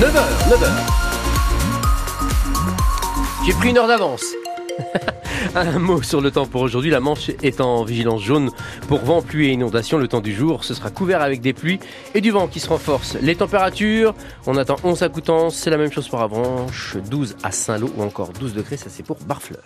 9h, 9h. J'ai pris une heure d'avance. Un mot sur le temps pour aujourd'hui. La Manche est en vigilance jaune pour vent, pluie et inondation. Le temps du jour, ce sera couvert avec des pluies et du vent qui se renforce. Les températures, on attend 11 à Coutances, c'est la même chose pour Avranches, 12 à Saint-Lô ou encore 12 degrés, ça c'est pour Barfleur.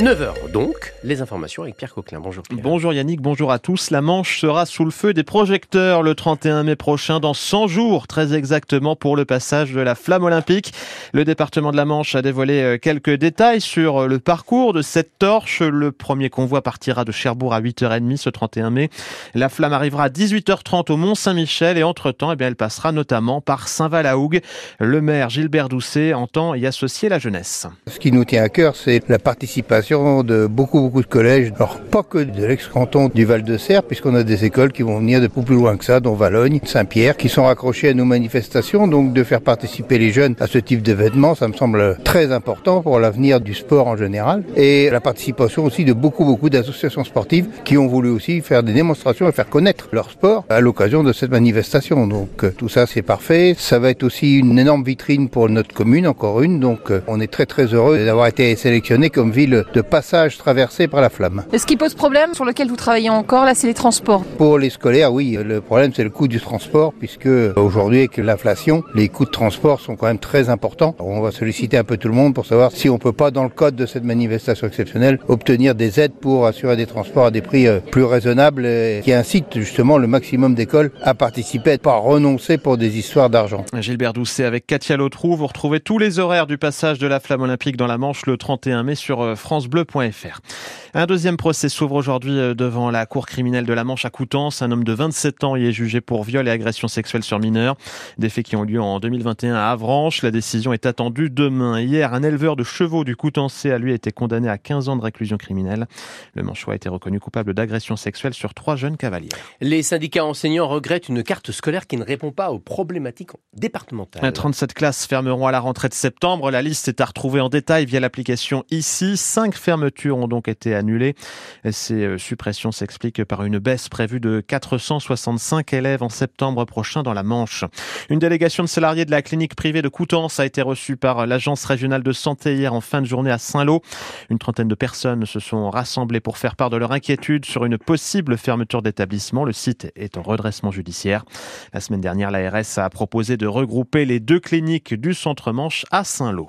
9h donc, les informations avec Pierre Coquelin. Bonjour Pierre. Bonjour Yannick, bonjour à tous. La Manche sera sous le feu des projecteurs le 31 mai prochain, dans 100 jours, très exactement pour le passage de la flamme olympique. Le département de la Manche a dévoilé euh, quelques détails sur euh, le parcours de cette torche. Le premier convoi partira de Cherbourg à 8h30 ce 31 mai. La flamme arrivera à 18h30 au Mont-Saint-Michel et entre-temps, eh bien, elle passera notamment par Saint-Val-à-Hougue. Le maire Gilbert Doucet entend y associer la jeunesse. Ce qui nous tient à cœur, c'est la participation de beaucoup, beaucoup de collèges. Alors, pas que de l'ex-canton du Val-de-Serre, puisqu'on a des écoles qui vont venir de plus loin que ça, dont Valogne, Saint-Pierre, qui sont raccrochés à nos manifestations. Donc, de faire participer les jeunes à ce type d'événement, ça me semble très important pour l'avenir du sport en général. Et la participation aussi de beaucoup, beaucoup d'associations sportives qui ont voulu aussi faire des démonstrations et faire connaître leur sport à l'occasion de cette manifestation. Donc, euh, tout ça, c'est parfait. Ça va être aussi une énorme vitrine pour notre commune, encore une. Donc, euh, on est très, très heureux d'avoir été sélectionné comme ville de passage traversé par la flamme. Ce qui pose problème, sur lequel vous travaillez encore, là, c'est les transports. Pour les scolaires, oui, le problème c'est le coût du transport, puisque aujourd'hui avec l'inflation, les coûts de transport sont quand même très importants. On va solliciter un peu tout le monde pour savoir si on peut pas, dans le cadre de cette manifestation exceptionnelle, obtenir des aides pour assurer des transports à des prix euh, plus raisonnables, et qui incitent justement le maximum d'écoles à participer, à pas renoncer pour des histoires d'argent. Gilbert Doucet avec Katia Lotrou, vous retrouvez tous les horaires du passage de la flamme olympique dans la Manche le 31 mai sur euh, France bleu.fr. Un deuxième procès s'ouvre aujourd'hui euh, devant la cour criminelle de la Manche à Coutances. Un homme de 27 ans y est jugé pour viol et agression sexuelle sur mineurs. Des faits qui ont lieu en 2021 à Avranches. La décision est attendue demain. Hier, un éleveur de chevaux du Coutancé a lui été condamné à 15 ans de réclusion criminelle. Le Manchois a été reconnu coupable d'agression sexuelle sur trois jeunes cavaliers. Les syndicats enseignants regrettent une carte scolaire qui ne répond pas aux problématiques départementales. 37 classes fermeront à la rentrée de septembre. La liste est à retrouver en détail via l'application ici. Cinq fermetures ont donc été Ces euh, suppressions s'expliquent par une baisse prévue de 465 élèves en septembre prochain dans la Manche. Une délégation de salariés de la clinique privée de Coutances a été reçue par l'agence régionale de santé hier en fin de journée à Saint-Lô. Une trentaine de personnes se sont rassemblées pour faire part de leur inquiétude sur une possible fermeture d'établissement. Le site est en redressement judiciaire. La semaine dernière, l'ARS a proposé de regrouper les deux cliniques du centre-Manche à Saint-Lô.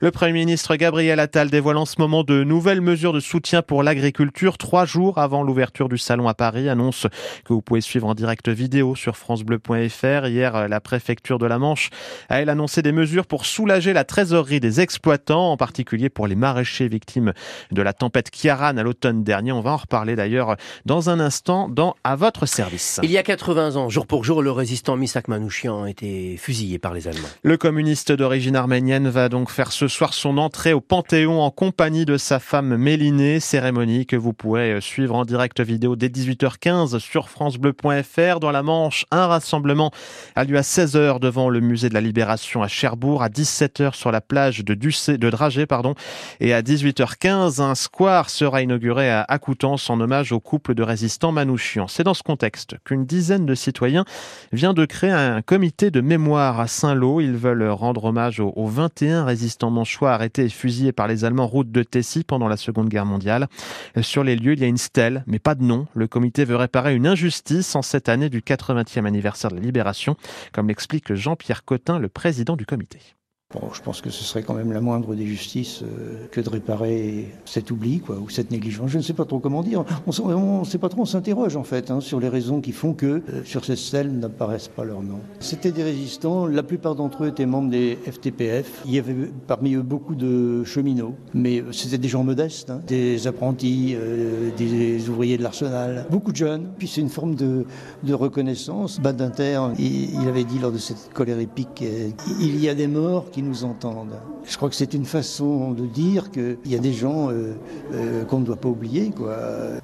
Le Premier ministre Gabriel Attal dévoile en ce moment de nouvelles mesures de soutien pour l'agriculture trois jours avant l'ouverture du salon à Paris. Annonce que vous pouvez suivre en direct vidéo sur francebleu.fr. Hier, la préfecture de la Manche a elle annoncé des mesures pour soulager la trésorerie des exploitants, en particulier pour les maraîchers victimes de la tempête Kiaran à l'automne dernier. On va en reparler d'ailleurs dans un instant dans À votre service. Il y a 80 ans, jour pour jour, le résistant Misak Manouchian a été fusillé par les Allemands. Le communiste d'origine arménienne va donc faire ce soir son entrée au Panthéon en compagnie de sa femme Mélinée, cérémonie que vous pourrez suivre en direct vidéo dès 18h15 sur francebleu.fr. Dans la Manche, un rassemblement a lieu à 16h devant le musée de la Libération à Cherbourg, à 17h sur la plage de, Ducé, de Dragé, pardon, et à 18h15, un square sera inauguré à Coutances en hommage au couple de résistants Manouchian. C'est dans ce contexte qu'une dizaine de citoyens vient de créer un comité de mémoire à Saint-Lô. Ils veulent rendre hommage aux, aux 21 résistants manchois arrêtés et fusillés par les Allemands route de Tessy pendant la Seconde Guerre mondiale. Sur les lieux, il y a une stèle, mais pas de nom. Le comité veut réparer une injustice en cette année du 80e anniversaire de la Libération, comme l'explique Jean-Pierre Cotin, le président du comité. Je pense que ce serait quand même la moindre des justices euh, que de réparer cet oubli ou cette négligence. Je ne sais pas trop comment dire. On ne sait pas trop, on s'interroge en fait hein, sur les raisons qui font que euh, sur cette stèle n'apparaissent pas leurs noms. C'était des résistants, la plupart d'entre eux étaient membres des FTPF. Il y avait parmi eux beaucoup de cheminots, mais c'était des gens modestes, hein, des apprentis, euh, des ouvriers de l'arsenal, beaucoup de jeunes. Puis c'est une forme de, reconnaissance. Badinter, il, il, avait dit lors de cette colère épique, il y a des morts qui nous entendent. Je crois que c'est une façon de dire qu'il y a des gens euh, euh, qu'on ne doit pas oublier.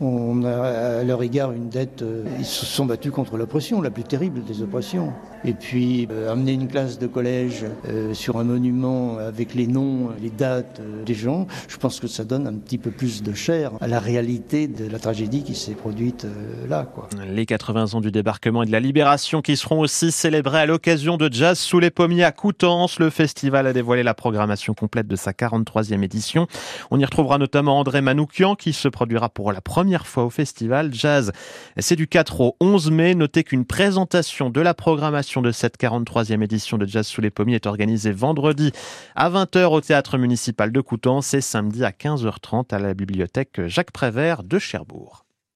On a à leur égard une dette. Euh, ils se sont battus contre l'oppression, la plus terrible des oppressions. Et puis amener une classe de collège sur un monument avec les noms, les dates des gens, je pense que ça donne un petit peu plus de chair à la réalité de la tragédie qui s'est produite là. Les 80 ans du débarquement et de la libération qui seront aussi célébrés à l'occasion de Jazz sous les pommiers à Coutances. Le festival a dévoilé la programmation complète de sa 43e édition. On y retrouvera notamment André Manoukian qui se produira pour la première fois au festival. Jazz, c'est du 4 au 11 mai. Notez qu'une présentation de la programmation de cette 43e édition de Jazz sous les pommiers est organisée vendredi à 20h au théâtre municipal de Coutances et samedi à 15h30 à la bibliothèque Jacques Prévert de Cherbourg.